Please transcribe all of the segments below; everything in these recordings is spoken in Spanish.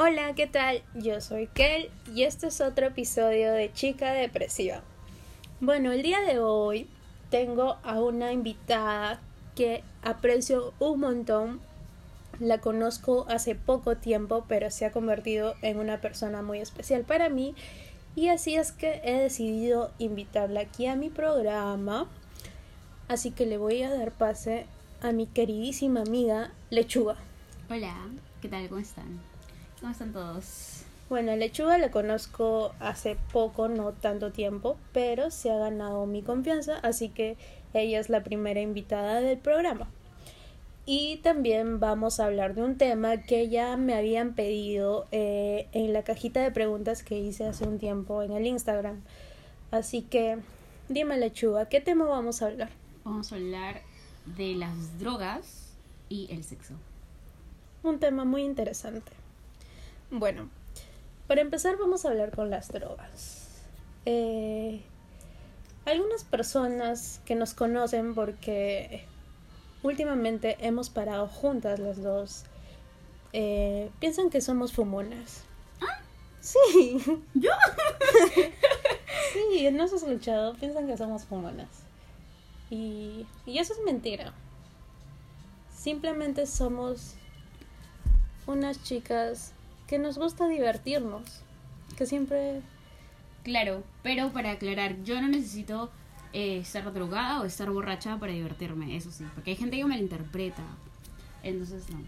Hola, ¿qué tal? Yo soy Kel y este es otro episodio de Chica Depresiva. Bueno, el día de hoy tengo a una invitada que aprecio un montón. La conozco hace poco tiempo, pero se ha convertido en una persona muy especial para mí. Y así es que he decidido invitarla aquí a mi programa. Así que le voy a dar pase a mi queridísima amiga Lechuga. Hola, ¿qué tal? ¿Cómo están? ¿Cómo están todos? Bueno, Lechuga la conozco hace poco, no tanto tiempo, pero se ha ganado mi confianza, así que ella es la primera invitada del programa. Y también vamos a hablar de un tema que ya me habían pedido eh, en la cajita de preguntas que hice hace un tiempo en el Instagram. Así que, dime Lechuga, ¿qué tema vamos a hablar? Vamos a hablar de las drogas y el sexo. Un tema muy interesante. Bueno, para empezar vamos a hablar con las drogas. Eh, algunas personas que nos conocen porque últimamente hemos parado juntas las dos eh, piensan que somos fumonas. ¿Ah? Sí. ¿Yo? sí, no has escuchado. Piensan que somos fumonas. Y, y eso es mentira. Simplemente somos unas chicas que nos gusta divertirnos, que siempre... Claro, pero para aclarar, yo no necesito eh, estar drogada o estar borracha para divertirme, eso sí, porque hay gente que me interpreta, entonces no.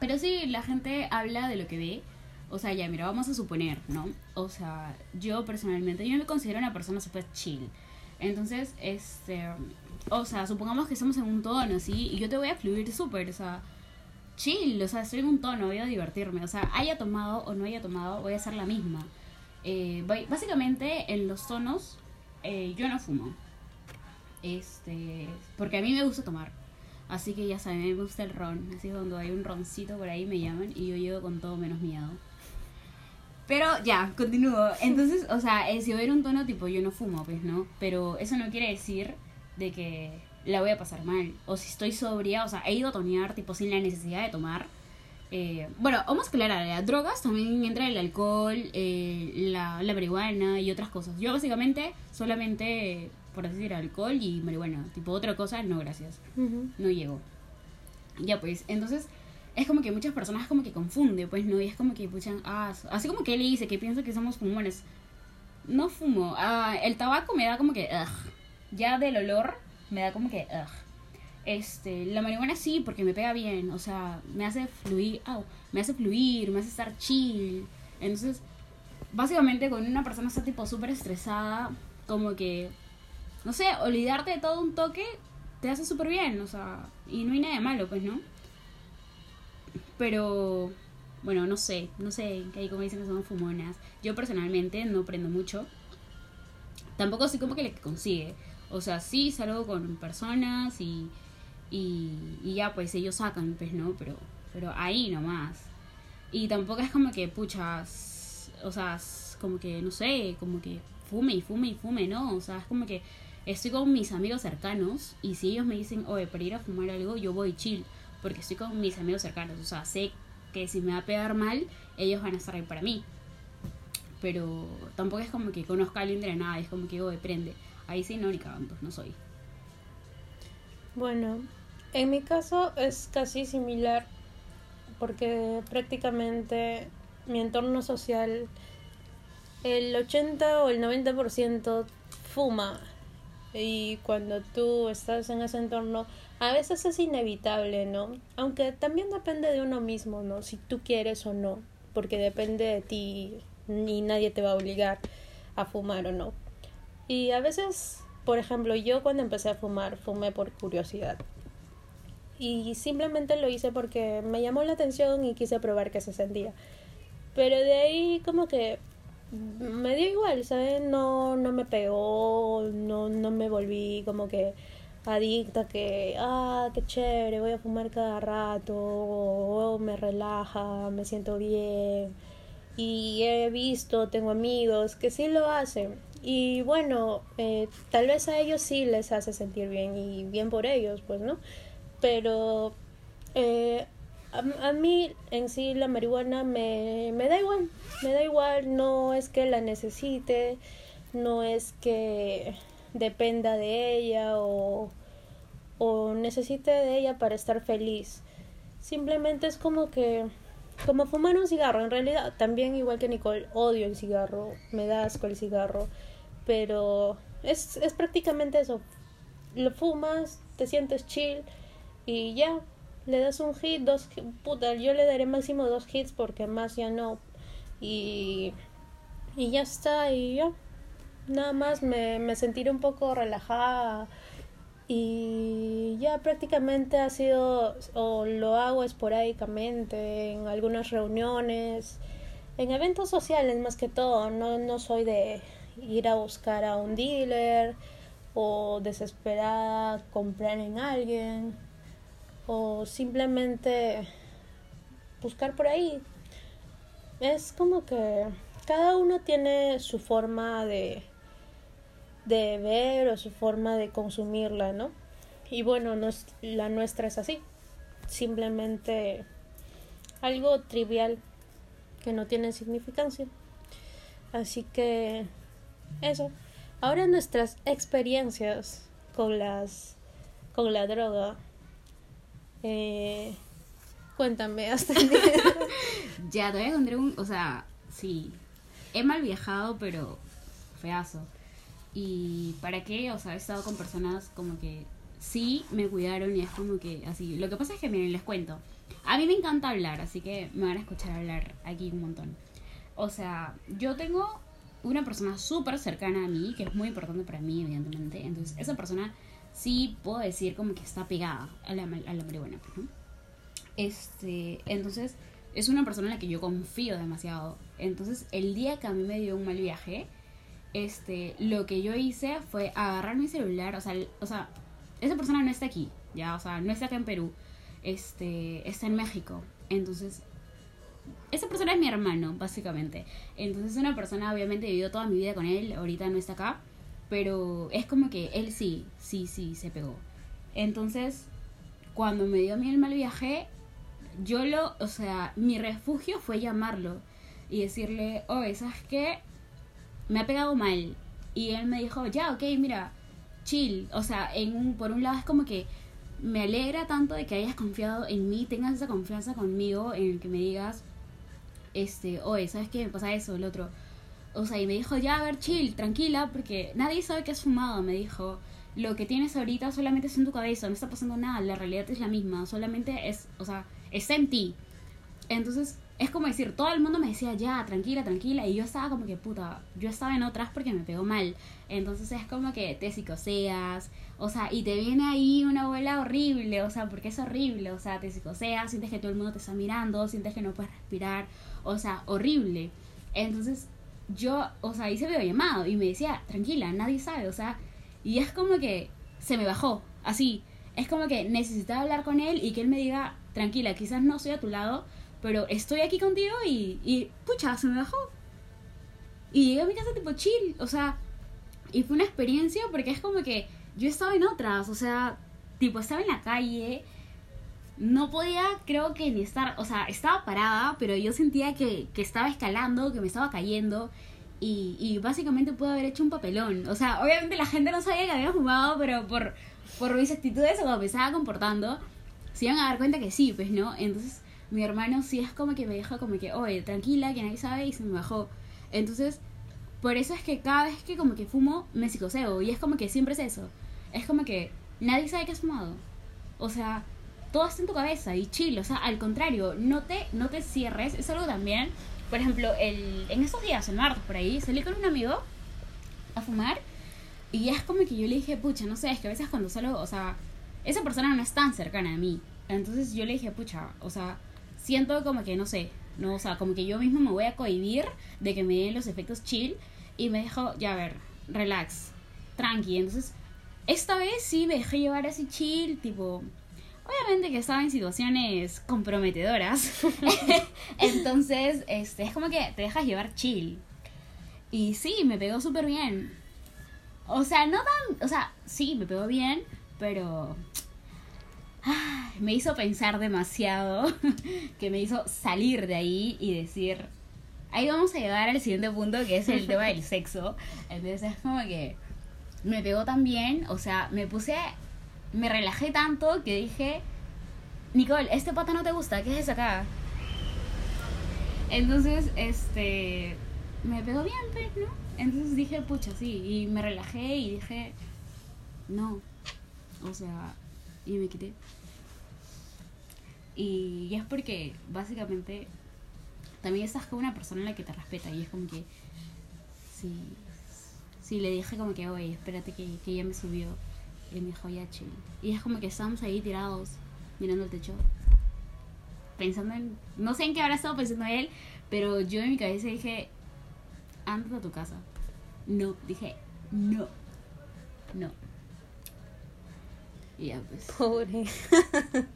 Pero sí, la gente habla de lo que ve, o sea, ya, mira, vamos a suponer, ¿no? O sea, yo personalmente, yo me considero una persona súper chill, entonces, este, o sea, supongamos que estamos en un tono, ¿sí? Y yo te voy a fluir súper, o sea chill, o sea, estoy en un tono, voy a divertirme, o sea, haya tomado o no haya tomado, voy a hacer la misma. Eh, básicamente, en los tonos, eh, yo no fumo. Este, porque a mí me gusta tomar. Así que ya saben, me gusta el ron. Así que cuando hay un roncito por ahí me llaman y yo llego con todo menos miedo. Pero ya, continúo. Entonces, o sea, eh, si voy a un tono tipo yo no fumo, pues, ¿no? Pero eso no quiere decir de que la voy a pasar mal. O si estoy sobria, o sea, he ido a tonear tipo sin la necesidad de tomar. Eh, bueno, vamos a aclarar, las drogas también entra el alcohol, eh, la, la, marihuana y otras cosas. Yo básicamente solamente, por decir, alcohol y marihuana. Tipo otra cosa, no, gracias. No llego. Ya pues, entonces es como que muchas personas como que confunde, pues no, y es como que puchan, ah, así como que él dice que piensa que somos fumones. No fumo, ah, el tabaco me da como que, ya del olor me da como que, Este, la marihuana sí, porque me pega bien, o sea, me hace fluir, me hace fluir, me hace estar chill. Entonces, básicamente con una persona está tipo súper estresada, como que, no sé, olvidarte de todo un toque te hace súper bien, o sea, y no hay nada de malo, pues, ¿no? Pero, bueno, no sé, no sé, que ahí como dicen que son fumonas. Yo personalmente no prendo mucho. Tampoco así como que le consigue. O sea, sí salgo con personas y, y, ya pues ellos sacan, pues, ¿no? Pero, pero ahí nomás. Y tampoco es como que, puchas, o sea, como que, no sé, como que fume y fume y fume, ¿no? O sea, es como que estoy con mis amigos cercanos y si ellos me dicen, oye, para ir a fumar algo, yo voy chill, porque estoy con mis amigos cercanos, o sea, sé que si me va a pegar mal, ellos van a estar ahí para mí. Pero tampoco es como que conozca a alguien de la nada, es como que, oye, prende. Ahí sí no, ni cagando, no soy. Bueno, en mi caso es casi similar porque prácticamente mi entorno social, el 80 o el 90% fuma y cuando tú estás en ese entorno a veces es inevitable, ¿no? Aunque también depende de uno mismo, ¿no? Si tú quieres o no, porque depende de ti, ni nadie te va a obligar a fumar o no. Y a veces, por ejemplo, yo cuando empecé a fumar, fumé por curiosidad. Y simplemente lo hice porque me llamó la atención y quise probar qué se sentía. Pero de ahí como que me dio igual, ¿sabes? No, no me pegó, no, no me volví como que adicta que, ah, qué chévere, voy a fumar cada rato, o me relaja, me siento bien. Y he visto, tengo amigos que sí lo hacen y bueno, eh, tal vez a ellos sí les hace sentir bien y bien por ellos, pues, ¿no? Pero eh, a, a mí en sí la marihuana me, me da igual, me da igual, no es que la necesite, no es que dependa de ella o, o necesite de ella para estar feliz. Simplemente es como que, como fumar un cigarro, en realidad también igual que Nicole, odio el cigarro, me da asco el cigarro, pero es, es prácticamente eso, lo fumas, te sientes chill y ya, le das un hit, dos, puta, yo le daré máximo dos hits porque más ya no. Y, y ya está, y ya. Nada más me, me sentiré un poco relajada y ya prácticamente ha sido o lo hago esporádicamente en algunas reuniones, en eventos sociales más que todo, no, no soy de ir a buscar a un dealer o desesperada comprar en alguien o simplemente buscar por ahí. Es como que cada uno tiene su forma de, de ver o su forma de consumirla, ¿no? Y bueno, no es, la nuestra es así. Simplemente algo trivial que no tiene significancia. Así que eso. Ahora nuestras experiencias con las con la droga eh, cuéntame, hasta ya, te voy a contar un. O sea, sí. He mal viajado, pero feazo. ¿Y para qué? O sea, he estado con personas como que sí me cuidaron y es como que así. Lo que pasa es que, miren, les cuento. A mí me encanta hablar, así que me van a escuchar hablar aquí un montón. O sea, yo tengo una persona súper cercana a mí, que es muy importante para mí, evidentemente. Entonces, esa persona sí puedo decir como que está pegada a la, a la marihuana. Pues, este, entonces, es una persona en la que yo confío demasiado. Entonces, el día que a mí me dio un mal viaje, este, lo que yo hice fue agarrar mi celular, o sea, o sea, esa persona no está aquí, ya, o sea, no está acá en Perú, este, está en México. Entonces, esa persona es mi hermano, básicamente. Entonces, es una persona, obviamente, he vivido toda mi vida con él, ahorita no está acá. Pero es como que él sí, sí, sí, se pegó. Entonces, cuando me dio a mí el mal viaje, yo lo, o sea, mi refugio fue llamarlo y decirle, oh, ¿sabes qué? Me ha pegado mal. Y él me dijo, ya, ok, mira, chill. O sea, en un, por un lado es como que me alegra tanto de que hayas confiado en mí, tengas esa confianza conmigo en el que me digas, este, oye, ¿sabes qué? Me pasa eso, el otro o sea, y me dijo, ya, a ver, chill, tranquila, porque nadie sabe que has fumado, me dijo. Lo que tienes ahorita solamente es en tu cabeza, no está pasando nada, la realidad es la misma, solamente es, o sea, es en ti. Entonces, es como decir, todo el mundo me decía, ya, tranquila, tranquila, y yo estaba como que, puta, yo estaba en otras porque me pegó mal. Entonces es como que te psicoseas, o sea, y te viene ahí una abuela horrible, o sea, porque es horrible, o sea, te psicoseas, sientes que todo el mundo te está mirando, sientes que no puedes respirar, o sea, horrible. Entonces yo, o sea, hice videollamado y me decía, tranquila, nadie sabe, o sea, y es como que se me bajó, así. Es como que necesitaba hablar con él y que él me diga, tranquila, quizás no estoy a tu lado, pero estoy aquí contigo y, y pucha, se me bajó. Y llegué a mi casa tipo chill, o sea, y fue una experiencia porque es como que yo estaba en otras, o sea, tipo estaba en la calle, no podía, creo que ni estar, o sea, estaba parada, pero yo sentía que, que estaba escalando, que me estaba cayendo. Y, y básicamente pude haber hecho un papelón. O sea, obviamente la gente no sabía que había fumado, pero por, por mis actitudes o como me estaba comportando, se iban a dar cuenta que sí, pues, ¿no? Entonces, mi hermano sí es como que me dijo como que, oye, tranquila, que nadie sabe, y se me bajó. Entonces, por eso es que cada vez que como que fumo, me psicoseo. Y es como que siempre es eso. Es como que nadie sabe que has fumado. O sea, todo está en tu cabeza y chill, o sea, al contrario, no te, no te cierres, es algo también, por ejemplo, el, en esos días, el martes por ahí, salí con un amigo a fumar y es como que yo le dije, pucha, no sé, es que a veces cuando salgo, o sea, esa persona no es tan cercana a mí, entonces yo le dije, pucha, o sea, siento como que, no sé, no, o sea, como que yo mismo me voy a cohibir de que me den los efectos chill y me dijo, ya a ver, relax, tranqui, entonces esta vez sí me dejé llevar así chill, tipo, Obviamente que estaba en situaciones comprometedoras. Entonces, este, es como que te dejas llevar chill. Y sí, me pegó súper bien. O sea, no tan. O sea, sí, me pegó bien, pero. Ay, me hizo pensar demasiado, que me hizo salir de ahí y decir, ahí vamos a llegar al siguiente punto que es el tema del sexo. Entonces es como que me pegó tan bien, o sea, me puse, me relajé tanto que dije, Nicole, este pata no te gusta, ¿qué es acá? Entonces, este, me pegó bien, pues, ¿no? Entonces dije, pucha, sí, y me relajé y dije, no, o sea, y me quité. Y, es porque, básicamente, también estás con una persona en la que te respeta y es como que, sí, sí, le dije como que, oye, espérate que, que ya me subió. Y me dijo, ya, chill. Y es como que estábamos ahí tirados, mirando el techo, pensando en, no sé en qué habrá estado pensando él, pero yo en mi cabeza dije, anda a tu casa. No, dije, no, no. Y ya pues. Pobre.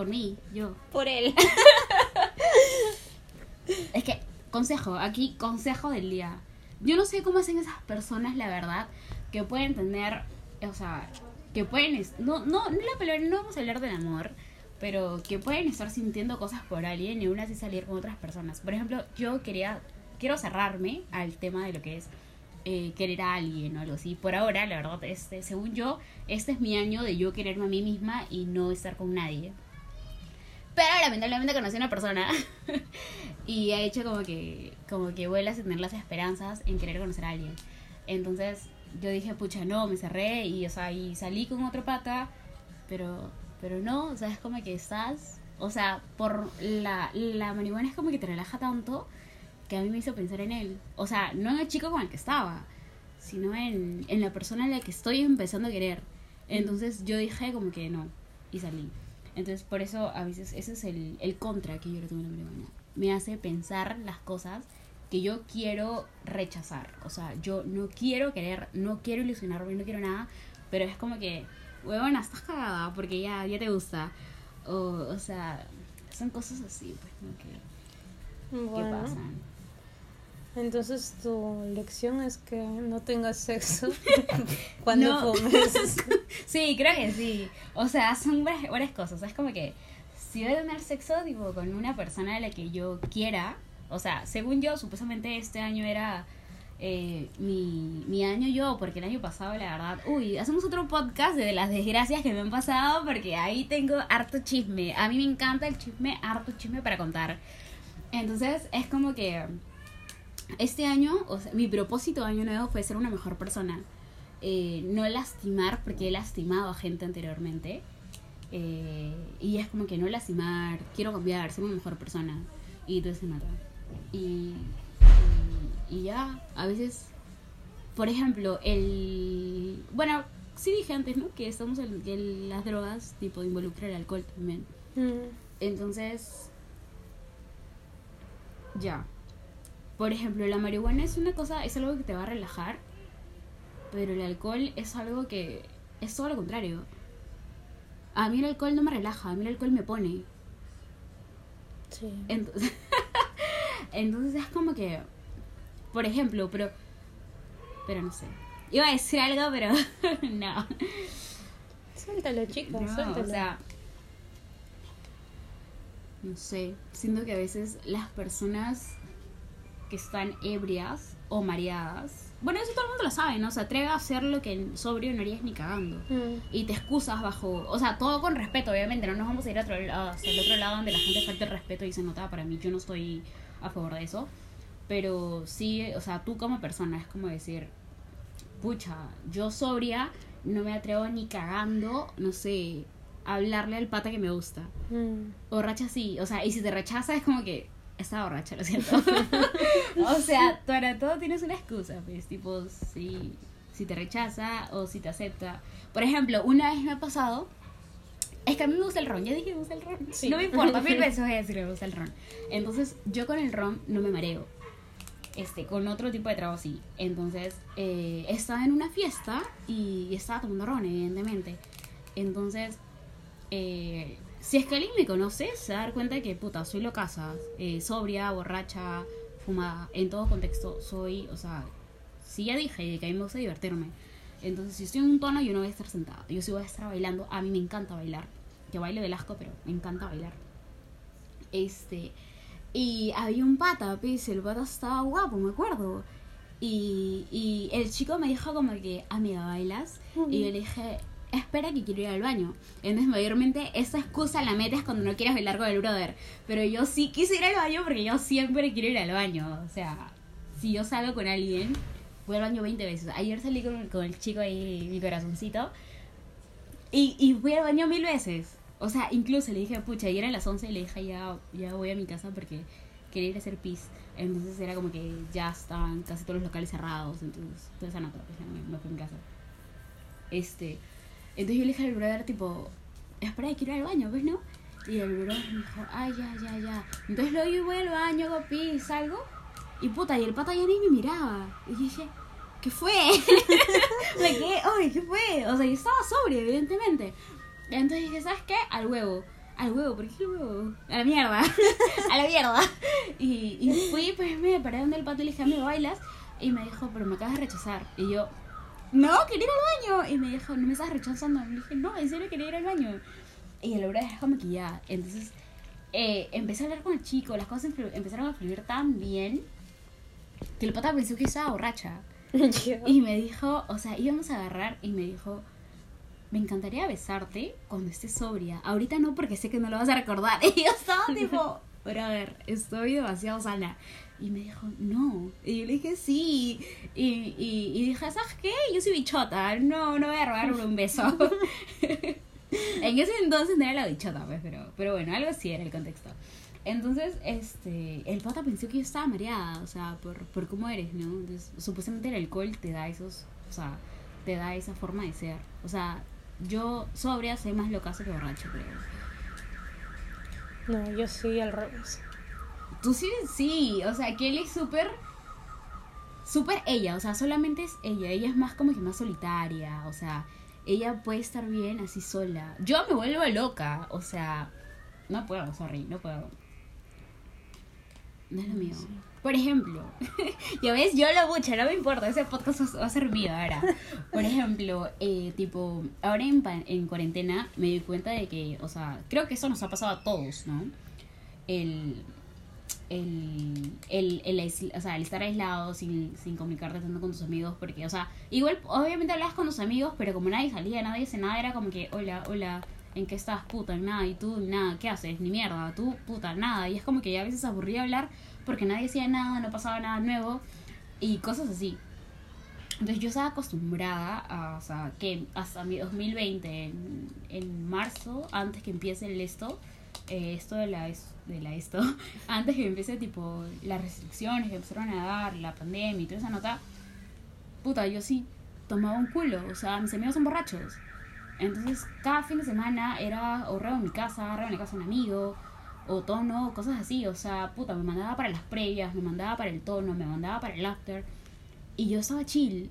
Por mí, yo. Por él. Es que, consejo, aquí, consejo del día. Yo no sé cómo hacen esas personas, la verdad, que pueden tener, o sea, que pueden, no, no, no, la no vamos a hablar del amor, pero que pueden estar sintiendo cosas por alguien y aún así salir con otras personas. Por ejemplo, yo quería, quiero cerrarme al tema de lo que es eh, querer a alguien o algo así. Por ahora, la verdad, este, según yo, este es mi año de yo quererme a mí misma y no estar con nadie. Pero lamentablemente conocí a una persona y ha hecho como que, como que vuelas a tener las esperanzas en querer conocer a alguien. Entonces yo dije, pucha, no, me cerré y, o sea, y salí con otro pata, pero, pero no, o sea, es como que estás, o sea, por la, la marihuana es como que te relaja tanto que a mí me hizo pensar en él. O sea, no en el chico con el que estaba, sino en, en la persona a la que estoy empezando a querer. Entonces yo dije como que no, y salí. Entonces por eso a veces ese es el, el contra que yo le tengo a la marihuana. Me hace pensar las cosas que yo quiero rechazar. O sea, yo no quiero querer, no quiero ilusionarme, no quiero nada, pero es como que, huevona, estás cagada porque ya, ya te gusta. O, o sea, son cosas así, pues, ¿no? que, Bueno. que pasan. Entonces tu lección es que no tengas sexo cuando No. fumes. Sí, creo que sí. O sea, son varias, varias cosas. Es como que si voy a tener sexo tipo, con una persona a la que yo quiera, o sea, según yo, supuestamente este año era eh, mi, mi año yo, porque el año pasado, la verdad, uy, hacemos otro podcast de las desgracias que me han pasado, porque ahí tengo harto chisme. A mí me encanta el chisme, harto chisme para contar. Entonces, es como que este año, o sea, mi propósito de año nuevo fue ser una mejor persona. Eh, no lastimar, porque he lastimado a gente anteriormente. Eh, y es como que no lastimar, quiero cambiar, ser una mejor persona. Y todo se nota. Y, y, y ya, a veces, por ejemplo, el. Bueno, sí dije antes, ¿no? Que estamos en que las drogas, tipo, involucra el alcohol también. Mm, Entonces, ya. Por ejemplo, la marihuana es una cosa, es algo que te va a relajar, pero el alcohol es algo que es todo lo contrario. A mí el alcohol no me relaja, a mí el alcohol me pone. sí. Entonces, entonces es como que, por ejemplo, pero, pero no sé. Iba a decir algo, pero no. Suéltalo, chica, No, suéltalo. o sea, no sé, siento que a veces las personas que están ebrias o mareadas, bueno, eso todo el mundo lo sabe, ¿no? Se atreve a hacer lo que en sobrio no harías ni cagando. Mm, Y te excusas bajo, o sea, todo con respeto, obviamente, no nos vamos a ir a otro lado, hacia el otro lado donde la gente falta el respeto y se nota, para mí yo no estoy a favor de eso. Pero sí, o sea, tú como persona es como decir, pucha, yo sobria no me atrevo ni cagando, no sé, a hablarle al pata que me gusta. mm. Borracha sí, o sea, y si te rechaza es como que está borracha, lo siento. o sea, para todo tienes una excusa, pues, tipo, si, si te rechaza o si te acepta. Por ejemplo, una vez me ha pasado, es que a mí me gusta el ron, ya dije me gusta el ron. Sí. No me importa, mil veces voy a decir que me gusta el ron. Entonces, yo con el ron no me mareo. Este, con otro tipo de trago sí. Entonces, eh, estaba en una fiesta y estaba tomando ron, evidentemente. Entonces, eh, si es que alguien me conoce, se va a dar cuenta que, puta, soy locaza, eh, sobria, borracha, fumada, en todo contexto soy, o sea, sí ya dije que a mí me gusta divertirme. Entonces, si estoy en un tono, yo no voy a estar sentada, yo sí voy a estar bailando, a mí me encanta bailar. que bailo del asco, pero me encanta bailar. Este, y había un pata, pues, el pata estaba guapo, me acuerdo. Y, y el chico me dijo como que, amiga, ¿bailas? Y yo le dije, espera que quiero ir al baño. Entonces, mayormente, esa excusa la metes cuando no quieres bailar con el brother. Pero yo sí quise ir al baño porque yo siempre quiero ir al baño. O sea, si yo salgo con alguien, voy al baño 20 veces. Ayer salí con, con el chico ahí, mi corazoncito, y, y fui al baño mil veces. O sea, incluso le dije, pucha, ayer a las 11 y le dije, ya, ya voy a mi casa porque quería ir a hacer pis. Entonces era como que ya estaban casi todos los locales cerrados. Entonces, nota, pues ya me, me fui a mi casa. Este, entonces yo le dije al brother, tipo, espera, quiero ir al baño, pues, ¿no? Y el brother me dijo, ay, ya, ya, ya. Entonces luego yo voy al baño, hago pis, salgo. Y puta, y el pata ya ni me miraba. Y yo dije, ¿qué fue? me quedé, oye, ¿qué fue? O sea, yo estaba sobria, evidentemente. Entonces dije, ¿sabes qué? Al huevo. Al huevo, ¿por qué al huevo? A la mierda. a la mierda. Y, y fui, pues me paré donde el pato y le dije, amigo, ¿bailas? Y me dijo, pero me acabas de rechazar. Y yo, no, quería ir al baño. Y me dijo, no me estás rechazando. Y le dije, no, en serio quería ir al baño. Y el hombre dejó maquillada. Entonces eh, empecé a hablar con el chico, las cosas empezaron a fluir tan bien que el pata pensó que estaba borracha. Y me dijo, o sea, íbamos a agarrar y me dijo, me encantaría besarte cuando estés sobria. Ahorita no porque sé que no lo vas a recordar. Y yo estaba tipo, brother, estoy demasiado sana. Y me dijo, no. Y yo le dije, sí. Y, y, y dije, ¿sabes qué? Yo soy bichota. No, no voy a robarle un beso. en ese entonces no era la bichota, pues, pero, pero bueno, algo así era el contexto. Entonces, este, el pata pensó que yo estaba mareada, o sea, por, por cómo eres, ¿no? Supuestamente el alcohol te da esos, o sea, te da esa forma de ser. O sea, yo sobria soy más locazo que borracho, creo. No, yo sí al revés. Tú sí, sí, o sea, Kelly es súper, súper ella, o sea, solamente es ella, ella es más como que más solitaria, o sea, ella puede estar bien así sola. Yo me vuelvo loca, o sea, no puedo, sorry, no puedo. No es lo mío. Sí. Por ejemplo, ya ves, yo lo mucho, no me importa, ese podcast va a ser mío ahora. Por ejemplo, eh, tipo, ahora en, en cuarentena me di cuenta de que, o sea, creo que eso nos ha pasado a todos, ¿no? El, el, el, el, o sea, el estar aislado sin, sin comunicarte tanto con tus amigos, porque, o sea, igual, obviamente hablabas con tus amigos, pero como nadie salía, nadie hacía nada, era como que, hola, hola, ¿en qué estás, puta? Nada, y tú, nada, ¿qué haces? Ni mierda, tú, puta, nada, y es como que ya a veces aburría hablar porque nadie hacía nada, no pasaba nada nuevo, y cosas así. Entonces yo estaba acostumbrada a, o sea, que hasta mi 2020, en, en marzo, antes que empiece el esto, eh, esto de la, de la esto, antes que empiece tipo las restricciones que empezaron a dar, la pandemia y toda esa nota, puta, yo sí tomaba un culo, o sea, mis amigos son borrachos. Entonces cada fin de semana era o reo en mi casa, reo en la casa de un amigo, o tono, cosas así, o sea, puta, me mandaba para las previas, me mandaba para el tono, me mandaba para el after. Y yo estaba chill.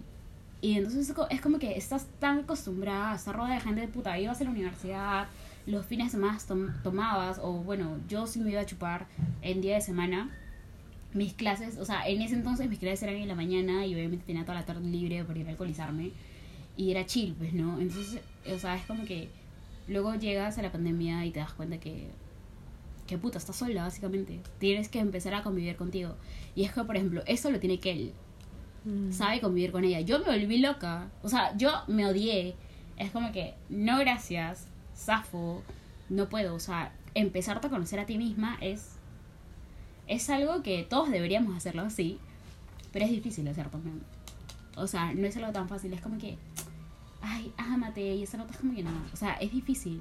Y entonces es como que estás tan acostumbrada a estar rodeada de gente de puta. Ibas a la universidad, los fines de semana tom- tomabas, o bueno, yo sí me iba a chupar en día de semana. Mis clases, o sea, en ese entonces mis clases eran en la mañana y obviamente tenía toda la tarde libre para ir a alcoholizarme. Y era chill, pues, ¿no? Entonces, o sea, es como que luego llegas a la pandemia y te das cuenta que que puta, estás sola, básicamente. Tienes que empezar a convivir contigo. Y es que, por ejemplo, eso lo tiene Kel. Mm. Sabe convivir con ella. Yo me volví loca. O sea, yo me odié. Es como que, no gracias, zafo, no puedo. O sea, empezarte a conocer a ti misma es. Es algo que todos deberíamos hacerlo así. Pero es difícil de hacer también. O sea, no es algo tan fácil. Es como que. Ay, ámate. Y esa nota es como que no. O sea, es difícil.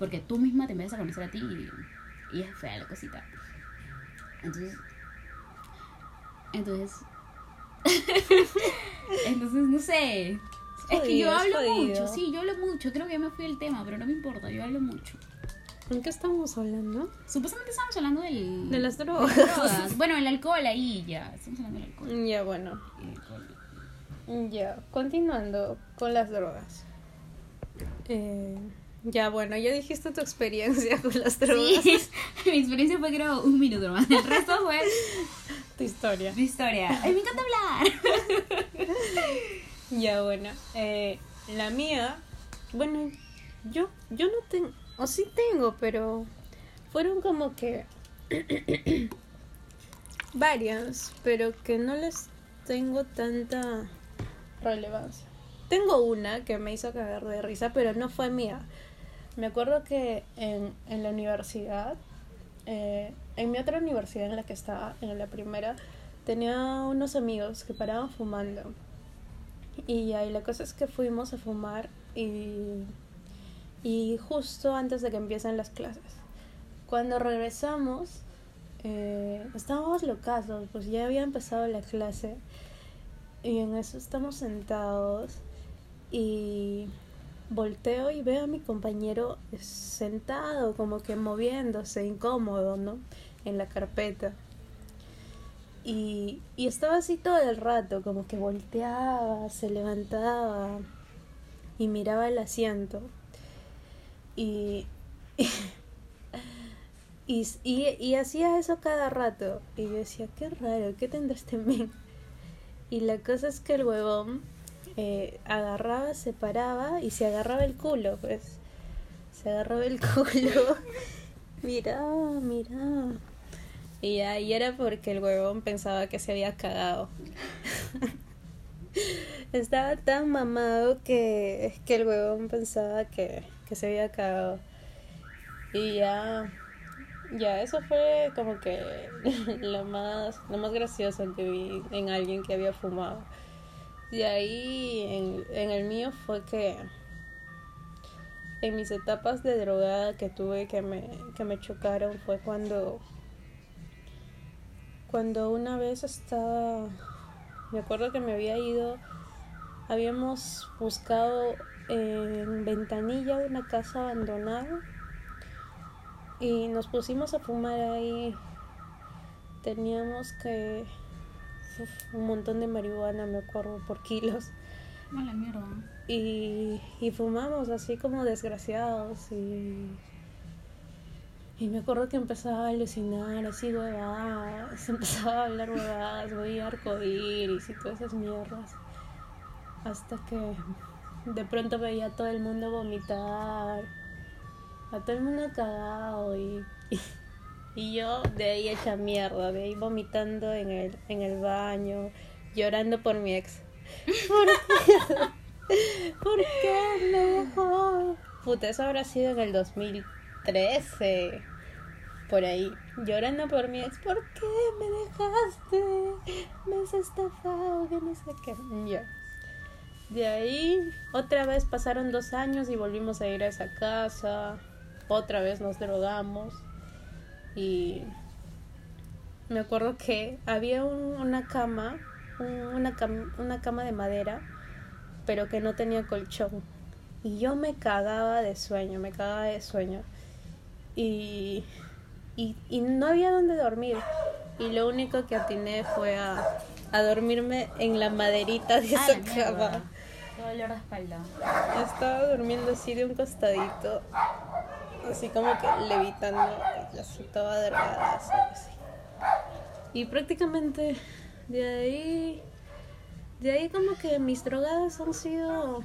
Porque tú misma te empiezas a conocer a ti y, y es fea la cosita. Entonces. Entonces. entonces, no sé. es que yo hablo jodido. mucho, sí, yo hablo mucho. Creo que ya me fui del tema, pero no me importa, yo hablo mucho. ¿En qué estamos hablando? Supuestamente estamos hablando del. De las de drogas. drogas. Bueno, el alcohol ahí ya. Estamos hablando del alcohol. Ya, bueno. Ya, continuando con las drogas. Eh, ya, bueno, ya dijiste tu experiencia con las drogas. Sí, mi experiencia fue creo un minuto más. El resto fue Tu historia. mi historia. Ay, me encanta hablar. Ya, bueno. eh, la mía, bueno, yo, yo no tengo, o sí tengo, pero fueron como que varias, pero que no les tengo tanta relevancia. Tengo una que me hizo caer de risa, pero no fue mía. Me acuerdo que en, en la universidad, eh, en mi otra universidad en la que estaba, en la primera, tenía unos amigos que paraban fumando. Y ahí la cosa es que fuimos a fumar y, y justo antes de que empiecen las clases. Cuando regresamos, eh, estábamos locazos, pues ya había empezado la clase y en eso estamos sentados y volteo y veo a mi compañero sentado, como que moviéndose, incómodo, ¿no? En la carpeta. Y, y estaba así todo el rato, como que volteaba, se levantaba y miraba el asiento. Y, y, y, y, hacía eso cada rato. Y yo decía, qué raro, ¿qué tendrá este men? Y la cosa es que el huevón eh, agarraba, se paraba y se agarraba el culo, pues. Se agarraba el culo. mira, mira. Y ahí era porque el huevón pensaba que se había cagado. Estaba tan mamado que, que el huevón pensaba que, que se había cagado. Y ya, ya, eso fue como que lo más, lo más gracioso que vi en alguien que había fumado. Y ahí en, en el mío fue que en mis etapas de drogada que tuve que me, que me chocaron fue cuando cuando una vez estaba, me acuerdo que me había ido, habíamos buscado en ventanilla una casa abandonada y nos pusimos a fumar ahí. Teníamos que un montón de marihuana, me acuerdo, por kilos. Mala mierda. Y, y fumamos así como desgraciados y y me acuerdo que empezaba a alucinar así huevadas, empezaba a hablar huevadas, voy a arcoíris y todas esas mierdas. Hasta que de pronto veía a todo el mundo vomitar, a todo el mundo cagado y, y, yo de ahí hecha mierda, de ahí vomitando en el, en el baño, llorando por mi ex. ¿Por qué? ¿Por me? Puta, eso habrá sido en el 2013 por ahí llorando por mi ex, ¿por qué me dejaste? Me has estafado, que no sé qué. Ya. De ahí, otra vez pasaron dos años y volvimos a ir a esa casa. Otra vez nos drogamos. Y me acuerdo que había una cama, una, cama, una cama de madera, pero que no tenía colchón. Y yo me cagaba de sueño, me cagaba de sueño. Y y, y no había donde dormir. Y lo único que atiné fue a, a dormirme en la maderita de esa cama. dolor de espalda. Estaba durmiendo así de un costadito, así como que levitando, y así toda así. Y prácticamente de ahí, de ahí como que mis drogadas han sido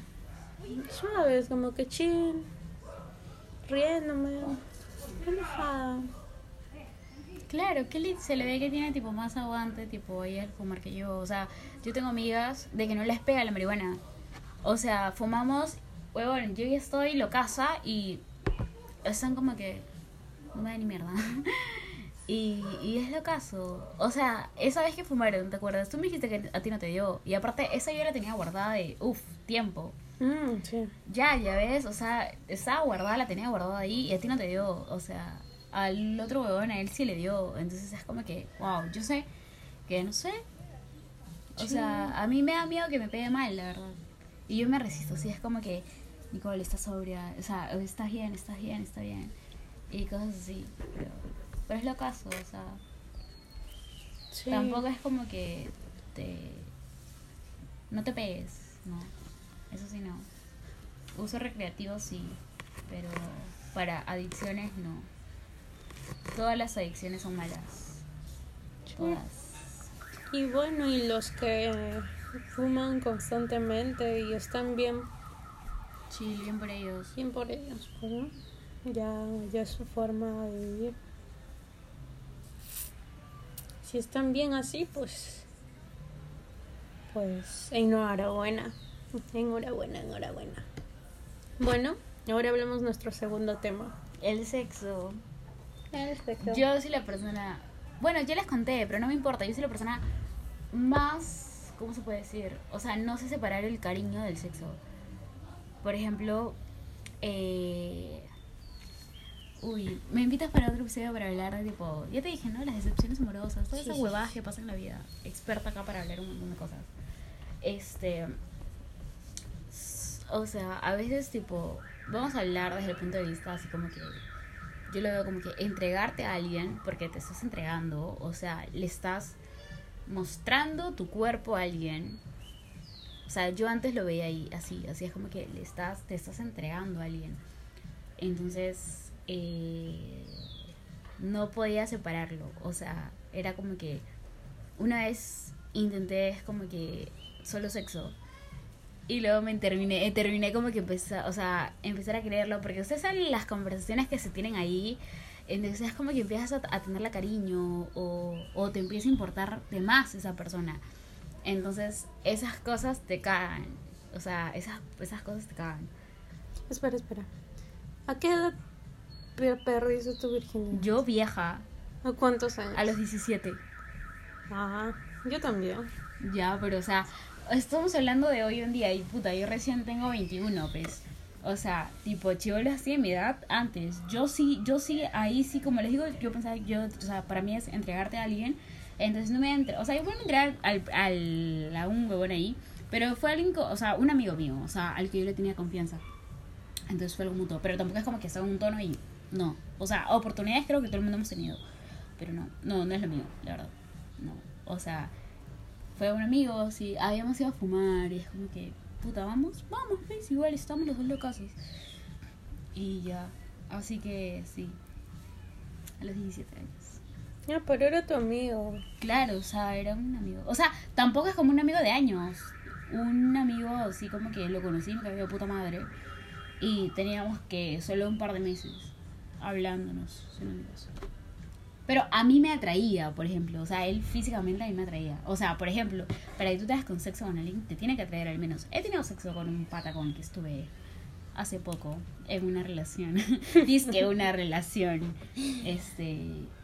suaves, como que chill, riéndome, relajada. Claro, Kelly se le ve que tiene tipo más aguante, tipo ella el fumar que yo. O sea, yo tengo amigas de que no les pega la marihuana. O sea, fumamos, huevón, yo ya estoy lo casa y están como que no me da ni mierda. y, y es lo caso. O sea, esa vez que fumaron, ¿te acuerdas? Tú me dijiste que a ti no te dio. Y aparte, esa yo la tenía guardada de, uff, tiempo. Mm, sí. Ya, ya ves, o sea, estaba guardada, la tenía guardada ahí y a ti no te dio. O sea, al otro huevón a él sí le dio. Entonces es como que, wow, yo sé que no sé. O sea, a mí me da miedo que me pegue mal, la verdad. Y yo me resisto, sí, es como que, Nicole, estás sobria, o sea, estás bien, estás bien, está bien. Y cosas así. Pero, pero es lo caso, o sea. Tampoco es como que te. No te pegues, no. Eso sí, no. Uso recreativo sí, pero para adicciones no. Todas las adicciones son malas. Todas. Y bueno, y los que fuman constantemente y están bien. Sí, bien por ellos. Bien por ellos, pues, ¿no? Ya, ya es su forma de vivir. Si están bien así, pues. Pues enhorabuena. Enhorabuena, enhorabuena. Bueno, ahora hablemos nuestro segundo tema. El sexo. El sexo. Yo soy la persona. Bueno, ya les conté, pero no me importa. Yo soy la persona más. ¿Cómo se puede decir? O sea, no sé separar el cariño del sexo. Por ejemplo, eh. Uy, me invitas para otro episodio para hablar de tipo. Ya te dije, ¿no? Las decepciones amorosas, todas esas sí, huevadas que pasan en la vida. Experta acá para hablar un montón de cosas. Este. O sea, a veces, tipo. Vamos a hablar desde el punto de vista así como que yo lo veo como que entregarte a alguien porque te estás entregando, o sea, le estás mostrando tu cuerpo a alguien. O sea, yo antes lo veía ahí, así, así es como que le estás, te estás entregando a alguien. Entonces, eh, no podía separarlo. O sea, era como que una vez intenté es como que solo sexo. Y luego me terminé, eh, terminé como que empecé, o sea, empezar a creerlo, porque ustedes saben las conversaciones que se tienen ahí, entonces es como que empiezas a, a tenerle cariño o, o te empieza a importar de más esa persona. Entonces, esas cosas te cagan. O sea, esas, esas cosas te cagan. Espera, espera. ¿A qué edad per- perdiste tu virginidad? Yo vieja, ¿A cuántos años? a los 17. Ah, yo también. Ya, pero o sea, estamos hablando de hoy en día y puta, yo recién tengo 21, pues. O sea, tipo, chivolos así de mi edad antes. Yo sí, yo sí, ahí sí, como les digo, yo pensaba, yo, o sea, para mí es entregarte a alguien. Entonces no me entre, o sea, yo puedo entregar al, al, a un huevón ahí, pero fue alguien, o sea, un amigo mío, o sea, al que yo le tenía confianza. Entonces fue algo mutuo, pero tampoco es como que estaba en un tono y no. O sea, oportunidades creo que todo el mundo hemos tenido, pero no, no, no es lo mío, la verdad. No, o sea, fue un amigo, sí, habíamos ido a fumar y es como que, puta, vamos, vamos, pues, igual estamos los dos locos. Y ya, así que sí, a los 17 años. Ya, pero era tu amigo. Claro, o sea, era un amigo. O sea, tampoco es como un amigo de años. Un amigo así como que lo conocí, me cayó puta madre. Y teníamos que solo un par de meses hablándonos. Pero a mí me atraía, por ejemplo. O sea, él físicamente a mí me atraía. O sea, por ejemplo, para que tú te hagas con sexo con alguien, te tiene que atraer al menos. He tenido sexo con un pata con el que estuve hace poco en una relación. Dice que una relación. Este,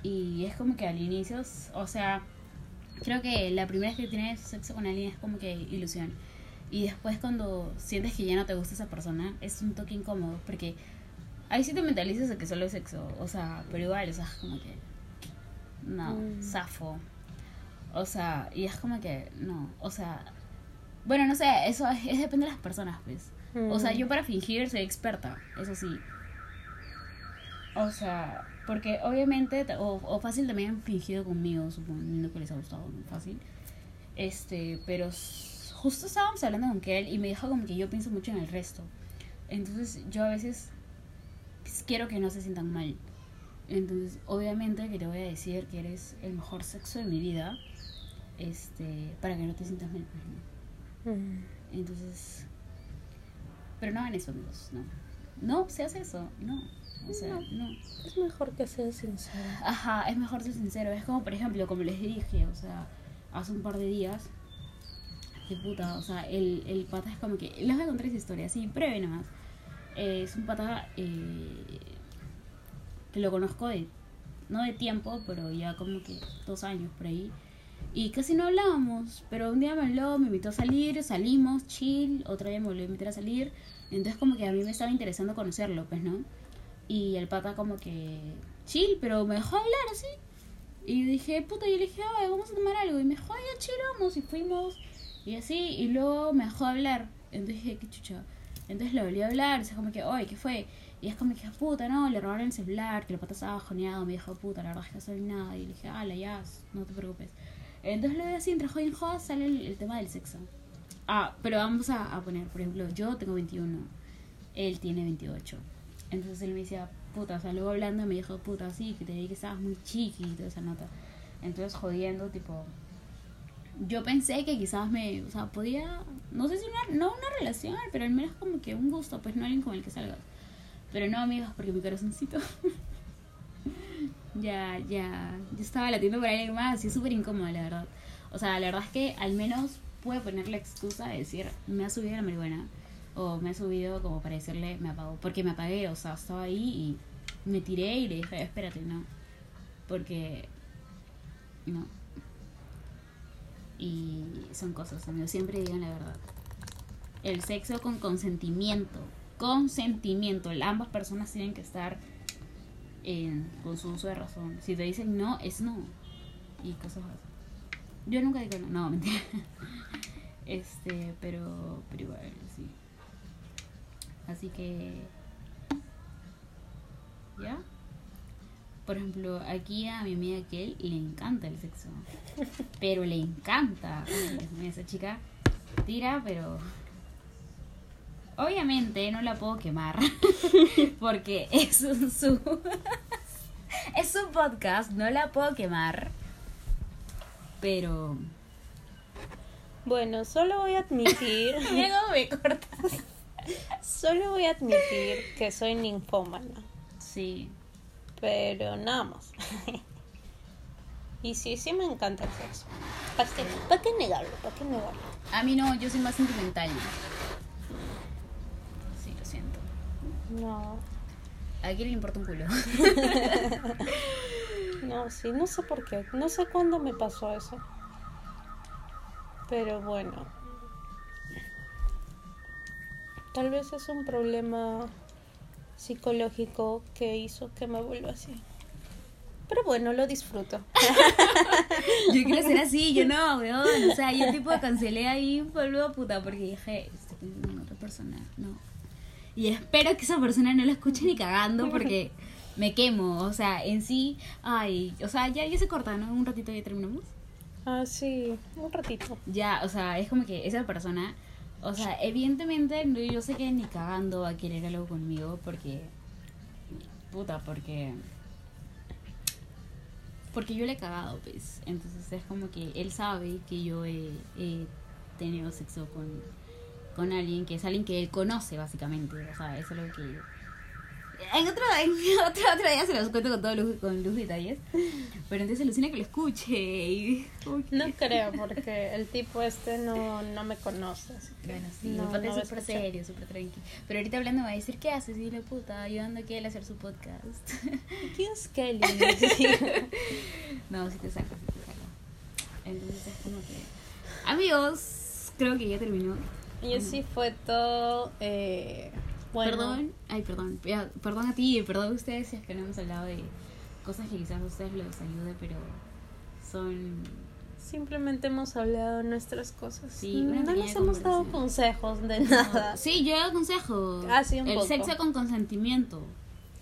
y es como que al inicio, o sea, creo que la primera vez que tienes sexo con alguien es como que ilusión. Y después cuando sientes que ya no te gusta esa persona, es un toque incómodo, porque ahí sí te mentalizas de que solo es sexo, o sea, pero igual, o sea, es como que, no, Mm. zafo. O sea, y es como que, no, o sea, bueno, no sé, eso es, es depende de las personas, pues. O sea, Mm. yo para fingir soy experta, eso sí. O sea, porque obviamente, o, o fácil también han fingido conmigo, suponiendo que les ha gustado, ¿no? Fácil. Este, pero justo estábamos hablando con Kel y me dijo como que yo pienso mucho en el resto. Entonces, yo a veces quiero que no se sientan mal. Entonces, obviamente que te voy a decir que eres el mejor sexo de mi vida, este, para que no te sientas mal. pues. Mm. Entonces. Pero no hagan eso, amigos, no. No, se hace eso, no. O sea, No. no. Es mejor que seas sincero. Ajá, es mejor ser sincero. Es como, por ejemplo, como les dije, o sea, hace un par de días. De puta, o sea, el, el pata es como que. Les voy a contar esa historia, sí, breve nomás. Eh, es un pata eh, que lo conozco de. No de tiempo, pero ya como que dos años por ahí. Y casi no hablábamos, pero un día me habló, me invitó a salir, salimos, chill, otro día me volvió a invitar a salir. Entonces como que a mí me estaba interesando conocerlo, pues, ¿no? Y el pata como que chill, pero me dejó hablar así. Y dije, puta, y le dije, ay, vamos a tomar algo. Y me dijo, ya chill, vamos. Y fuimos. Y así, y luego me dejó hablar. Entonces dije, qué chucha. Entonces le volví a hablar, y es como que, oye, ¿qué fue? Y es como que, puta, no, le robaron el celular, que el pata estaba bajoneado. Me dijo, puta, la verdad es que no soy nada. Y le dije, ala, ya, no te preocupes. Entonces luego así, entre joven y joda, sale el, el tema del sexo. Ah, pero vamos a, a poner, por ejemplo, yo tengo 21, él tiene 28. Entonces él me decía, puta, o sea, luego hablando me dijo, puta, sí, que te vi que estabas muy chiqui y toda esa nota. Entonces jodiendo, tipo, yo pensé que quizás me, o sea, podía, no sé si una, no una relación, pero al menos como que un gusto, pues no alguien con el que salgas. Pero no, amigos, porque mi corazoncito. ya, ya. Yo estaba latiendo por alguien más y es súper incómodo, la verdad. O sea, la verdad es que al menos puede poner la excusa de decir, me ha subido la marihuana. O me ha subido como para decirle, me apagó. Porque me apagué, o sea, estaba ahí y me tiré y le dije, espérate, no. Porque. No. Y son cosas, amigos. Siempre digan la verdad. El sexo con consentimiento. Consentimiento. Ambas personas tienen que estar en, con su uso de razón. Si te dicen no, es no. Y cosas así. Yo nunca digo no, no, mentira. Este, pero, pero igual, sí. Así que. ¿Ya? Por ejemplo, aquí a mi amiga Kel le encanta el sexo. Pero le encanta. Ay, esa chica tira, pero. Obviamente no la puedo quemar. Porque es su. es su podcast, no la puedo quemar. Pero. Bueno, solo voy a admitir, Luego me cortas. solo voy a admitir que soy ninfómana, Sí. pero nada más. y sí, sí me encanta el sexo. ¿Para qué, ¿Para qué negarlo? ¿Para qué negarlo? A mí no, yo soy más sentimental. No, ¿A quién le importa un culo? no, sí, no sé por qué. No sé cuándo me pasó eso. Pero bueno. Tal vez es un problema psicológico que hizo que me vuelva así. Pero bueno, lo disfruto. Yo quiero ser así, yo no, weón. O sea, yo tipo cancelé ahí polvo puta porque dije, estoy en otra persona. No. Y espero que esa persona no lo escuche ni cagando porque me quemo. O sea, en sí, ay, o sea, ya, ya se corta, ¿no? Un ratito ya terminamos. Ah, sí, un ratito. Ya, o sea, es como que esa persona, o sea, evidentemente yo sé que ni cagando va a querer algo conmigo porque, puta, porque, porque yo le he cagado, pues. Entonces es como que él sabe que yo he, he tenido sexo con, con alguien que es alguien que él conoce, básicamente. O sea, eso es lo que... En otro, en otro, otro día se los cuento con todo luz, con luz detalles. Pero entonces alucina que lo escuche y... No creo, porque el tipo este no, no me conoce. Así que Bueno, sí, no, pata no es súper serio, súper tranquilo. Pero ahorita hablando me va a decir, ¿qué haces? Y la puta, ayudando a que él a hacer su podcast. ¿Quién es Kelly? no, sí te saco, sí te saco. Entonces es como que... Amigos, creo que ya terminó. Y así fue todo. Eh, bueno, Perdón, ay, perdón. Perdón a ti y perdón a ustedes si es que no hemos hablado de cosas que quizás a ustedes les ayude, pero son... Simplemente hemos hablado nuestras cosas. Sí, no nos hemos dado consejos de nada. Sí, yo aconsejo. Ah, sí, un El poco. sexo con consentimiento.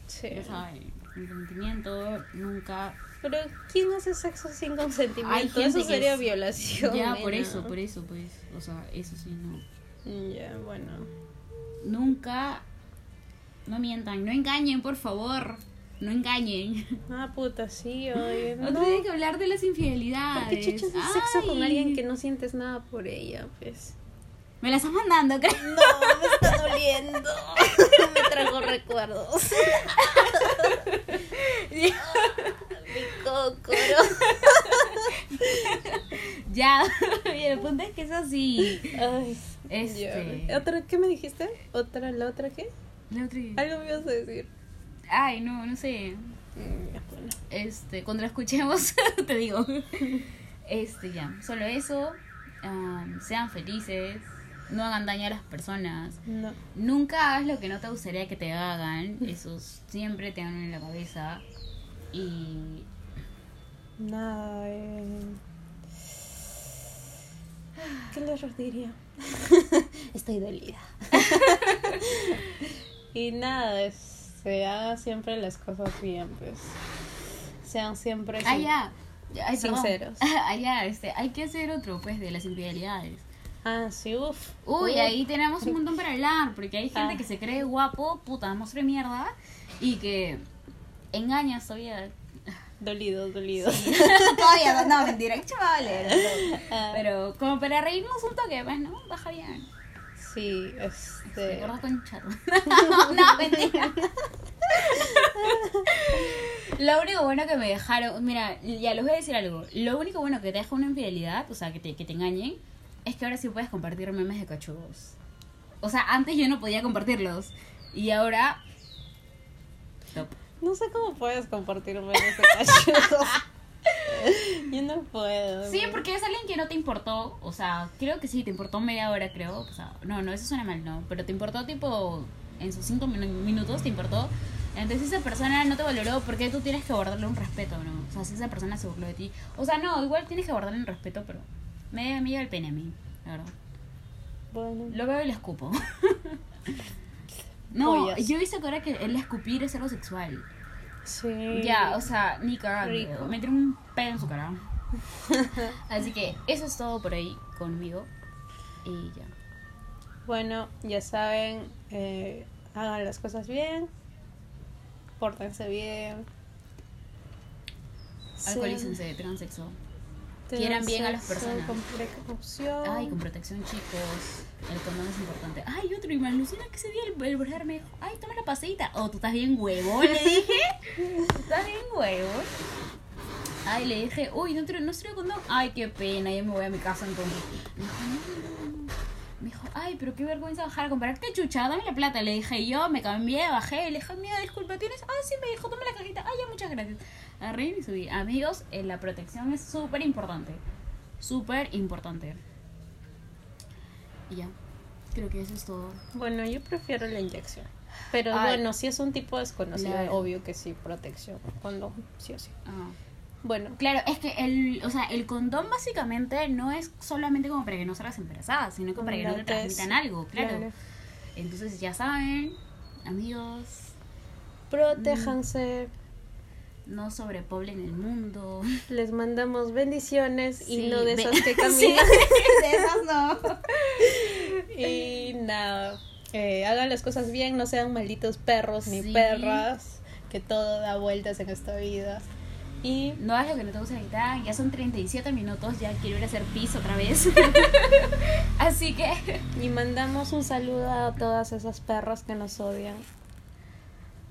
Sí. Ya saben, consentimiento, nunca Pero ¿quién hace sexo sin consentimiento? Hay gente eso sería es- violación. Ya, por nena. eso, por eso, pues. O sea, eso sí, no. Ya, bueno. Nunca. No mientan, no engañen, por favor. No engañen. Ah, puta, sí, oye. No, No, tienen que hablar de las infidelidades. ¿Por qué chuchas haces sexo con alguien que no sientes nada por ella, pues? Me la estás mandando, creo. No, me está doliendo. me trajo recuerdos. Mi cócoro. ya. Y el punto es que es así. Ay, Este. ¿Otra, ¿Qué me dijiste? ¿Otra, la otra qué? La otra- Algo me ibas a decir. Ay, no, no sé. Mm. Este, cuando la escuchemos, te digo. Este, ya. Solo eso. sean felices. No hagan daño a las personas. No. Nunca hagas lo que no te gustaría que te hagan. Eso siempre te en la cabeza. Y. Nada, eh... ¿Qué les diría? Estoy dolida. y nada, se haga siempre las cosas bien, pues. Sean siempre Ah, sin- ya. Ay, perdón. Sinceros. Ah, ya, este. Hay que hacer otro, pues, de las infidelidades. Ah, sí, uff. Uy, ahí tenemos un montón para hablar. Porque hay gente Ah. que se cree guapo, puta, monstruo de mierda. Y que engaña todavía. Dolido, dolido. todavía, no, mentira, chavales. Ah. Pero como para reírnos un toque, pues, ¿no? Baja bien. Sí, Sí, este. gordo conchado. no, no, mentira. Lo único bueno que me dejaron, mira, ya les voy a decir algo. Lo único bueno que te deja una infidelidad, o sea, que te, que te engañen, es que ahora sí puedes compartir memes de cachorros. O sea, antes yo no podía compartirlos. Y ahora. Top. No sé cómo puedes compartir memes de cachorros. Yo no puedo. Sí, porque es alguien que no te importó. O sea, creo que sí, te importó media hora, creo. O sea, no, no, eso suena mal, no. Pero te importó, tipo, en sus cinco minu- minutos te importó. Entonces esa persona no te valoró porque tú tienes que guardarle un respeto, ¿no? O sea, si esa persona se burló de ti. O sea, no, igual tienes que guardarle un respeto, pero me, me lleva el pene a mí, la verdad. Bueno. Lo veo y le escupo. no, Pollas. yo he visto que ahora que el escupir es algo sexual. Sí. Ya, o sea, ni cagando. Rico. Me tiene un pedo en su cara. Así que eso es todo por ahí conmigo. Y ya. Bueno, ya saben, eh, hagan las cosas bien, pórtense bien. Alcoholícense, tengan sexo. Quieran bien a las personas. Con precaución. Ay, con protección, chicos. El condón es importante. Ay, otro, y me alucina que ese día el, el brother me dijo, ay, toma la paseita. Oh, tú estás bien huevón, le dije. Tú estás bien huevón. Ay, le dije, uy, no traigo, no traigo condón. Ay, qué pena, ya me voy a mi casa entonces. No, no, no. Me dijo, ay, pero qué vergüenza bajar a comprar. ¿Qué chucha? Dame la plata. Le dije yo, me cambié, bajé. Le dije, amiga, disculpa, ¿tienes? Ah, sí, me dijo, toma la cajita. Ay, ya, muchas gracias. Arriba y subí. Amigos, eh, la protección es súper importante. Súper importante. Y ya. Creo que eso es todo. Bueno, yo prefiero la inyección. Pero Ay. bueno, si es un tipo desconocido, obvio que sí, protección. Cuando sí o sí. Ah. Bueno, Claro, es que el, o sea, el condón básicamente no es solamente como para que no salgas embarazada, sino que para que no te transmitan algo, claro. Claro. Entonces ya saben, amigos, protéjanse. no sobrepoblen el mundo. Les mandamos bendiciones y no de esas que Sí, caminan. de esas no. Y nada, eh, hagan las cosas bien, no sean malditos perros ni perras, que todo da vueltas en esta vida. Y No hagas lo que no te gusta ahorita, ya son 37 minutos, ya quiero ir a hacer pis otra vez. Así que, Y mandamos un saludo a todas esas perras que nos odian.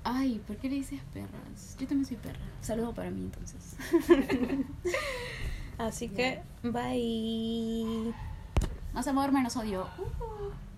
ay, ¿por qué le dices perras? Yo también soy perra. Saludo para mí entonces. Así que, bye. Más amor, menos odio. Uh.